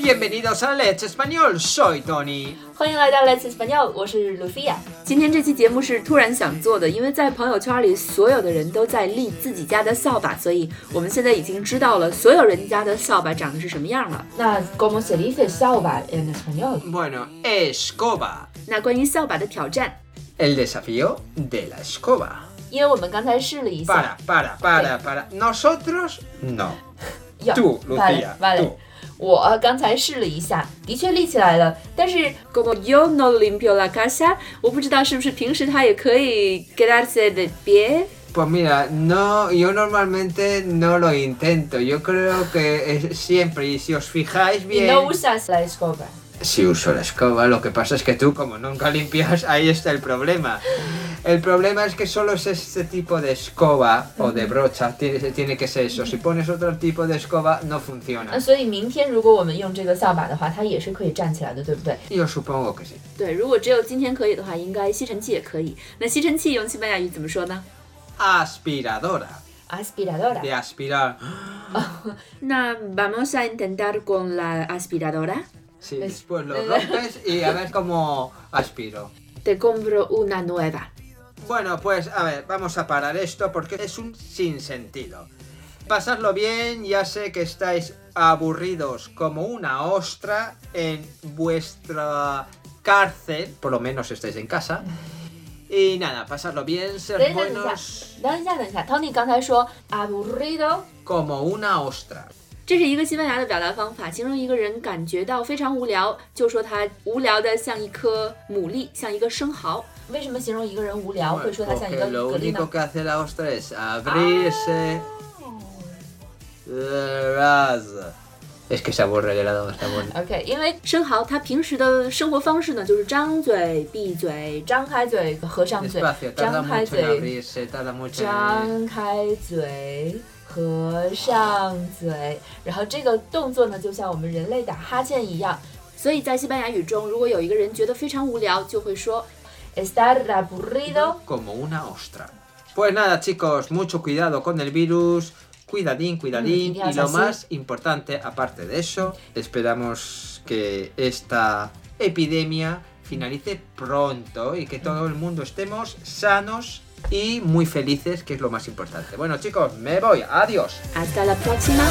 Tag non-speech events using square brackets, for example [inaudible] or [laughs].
Bienvenidos a Let's Español, soy Tony。欢迎来到 Let's Español，我是 Lucia。今天这期节目是突然想做的，因为在朋友圈里所有的人都在立自己家的扫把，所以我们现在已经知道了所有人家的扫把长得是什么样了。那 ¿Cómo se dice 扫把 en español？ Bueno, escoba. 那关于扫把的挑战， El desafío de la escoba. 因为我们刚才试了一 Para, 下， para, para, para. Nosotros no. 要 Tú, vale, Lucía, vale tú. 我刚才试了一下，的确立起来了，但是 como yo no limpio la casa，我不知道是不是平时他也可以 quedarse de pie。 Pues mira, no, yo normalmente no lo intento. Yo creo que eh, siempre, y si os fijáis 你 bien. no usas la escoba。 Si uso la escoba, lo que pasa es que tú, como nunca limpias, ahí está el problema. El problema es que solo es este tipo de escoba o de brocha, tiene, tiene que ser eso. Si pones otro tipo de escoba, no 那 funciona. 所以明天如果我们用这个扫把的话，它也是可以站起来的，对不对？ Yo supongo que sí. 对，如果只有今天可以的话，应该吸尘器也可以。那吸尘器用西班牙语怎么说呢？ Aspiradora. aspiradora。 De aspirar. [laughs] 那 vamos a intentar con la aspiradora。 Sí, después lo rompes [laughs] y a ver cómo aspiro. Te compro una nueva。 Bueno, pues a ver, vamos a parar esto porque es un sinsentido. Pasadlo bien, ya sé que estáis aburridos como una ostra en vuestra cárcel, por lo menos estáis en casa. Y nada, pasadlo bien, 等 ser 一下，等一下 buenos，等一下，等一下，Tony 刚才说 aburrido， como una ostra. 这是一个西班牙的表达方法，形容一个人感觉到非常无聊，就说他无聊的像一颗牡蛎，像一个生蚝。 为什么形容一个人无聊，会说他像一个蛤蜊呢？Okay，lo único que hace la ostra es abrirse. Raz，es que se aburre de lado. [laughs] Okay，因为生蚝它平时的生活方式呢，就是张嘴、闭嘴、张开嘴、合上嘴、张开嘴、张开嘴、合上嘴。然后这个动作呢，就像我们人类打哈欠一样。所以在西班牙语中，如果有一个人觉得非常无聊，就会说。，estar aburrido。como una ostra. Pues nada, chicos, mucho cuidado con el virus. Cuidadín, cuidadín. Y lo así. más importante, aparte de eso, esperamos que esta epidemia finalice pronto y que todo el mundo estemos sanos y muy felices, que es lo más importante. Bueno, chicos, me voy. Adiós. hasta la próxima。